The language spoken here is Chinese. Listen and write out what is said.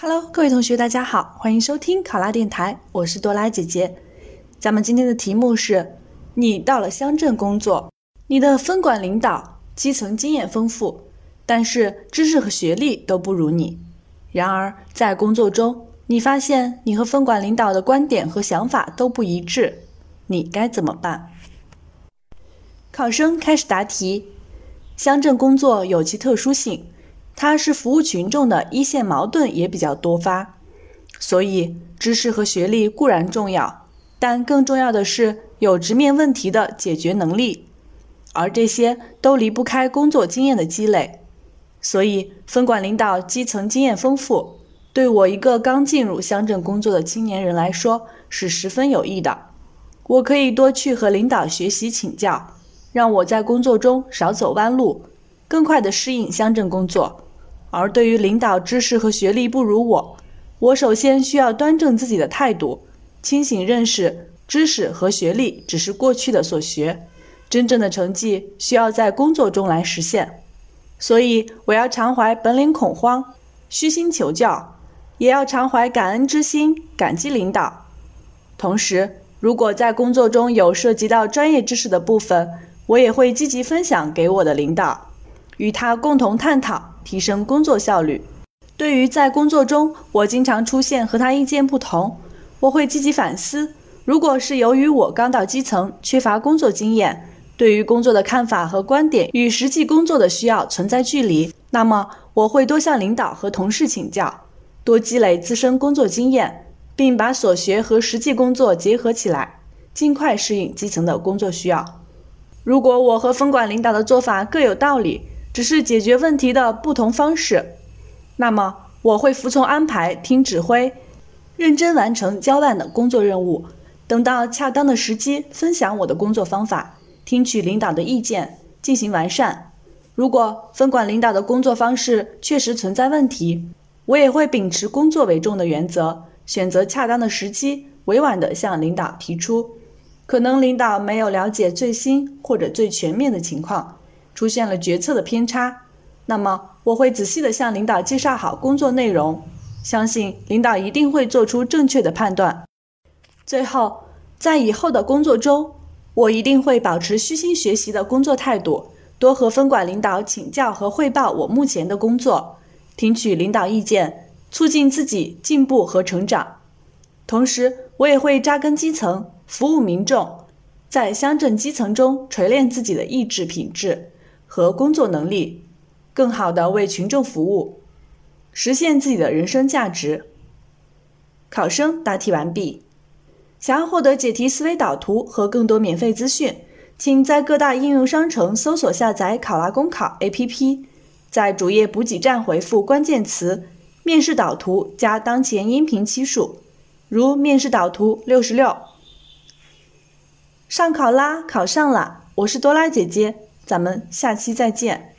Hello，各位同学，大家好，欢迎收听考拉电台，我是多拉姐姐。咱们今天的题目是：你到了乡镇工作，你的分管领导基层经验丰富，但是知识和学历都不如你。然而在工作中，你发现你和分管领导的观点和想法都不一致，你该怎么办？考生开始答题。乡镇工作有其特殊性。它是服务群众的一线矛盾也比较多发，所以知识和学历固然重要，但更重要的是有直面问题的解决能力，而这些都离不开工作经验的积累。所以，分管领导基层经验丰富，对我一个刚进入乡镇工作的青年人来说是十分有益的。我可以多去和领导学习请教，让我在工作中少走弯路，更快地适应乡镇工作。而对于领导知识和学历不如我，我首先需要端正自己的态度，清醒认识知识和学历只是过去的所学，真正的成绩需要在工作中来实现。所以，我要常怀本领恐慌，虚心求教，也要常怀感恩之心，感激领导。同时，如果在工作中有涉及到专业知识的部分，我也会积极分享给我的领导，与他共同探讨。提升工作效率。对于在工作中我经常出现和他意见不同，我会积极反思。如果是由于我刚到基层，缺乏工作经验，对于工作的看法和观点与实际工作的需要存在距离，那么我会多向领导和同事请教，多积累自身工作经验，并把所学和实际工作结合起来，尽快适应基层的工作需要。如果我和分管领导的做法各有道理，只是解决问题的不同方式，那么我会服从安排，听指挥，认真完成交办的工作任务。等到恰当的时机，分享我的工作方法，听取领导的意见，进行完善。如果分管领导的工作方式确实存在问题，我也会秉持工作为重的原则，选择恰当的时机，委婉地向领导提出。可能领导没有了解最新或者最全面的情况。出现了决策的偏差，那么我会仔细的向领导介绍好工作内容，相信领导一定会做出正确的判断。最后，在以后的工作中，我一定会保持虚心学习的工作态度，多和分管领导请教和汇报我目前的工作，听取领导意见，促进自己进步和成长。同时，我也会扎根基层，服务民众，在乡镇基层中锤炼自己的意志品质。和工作能力，更好的为群众服务，实现自己的人生价值。考生答题完毕。想要获得解题思维导图和更多免费资讯，请在各大应用商城搜索下载考拉公考 APP，在主页补给站回复关键词“面试导图”加当前音频期数，如面试导图六十六。上考拉，考上了，我是多拉姐姐。咱们下期再见。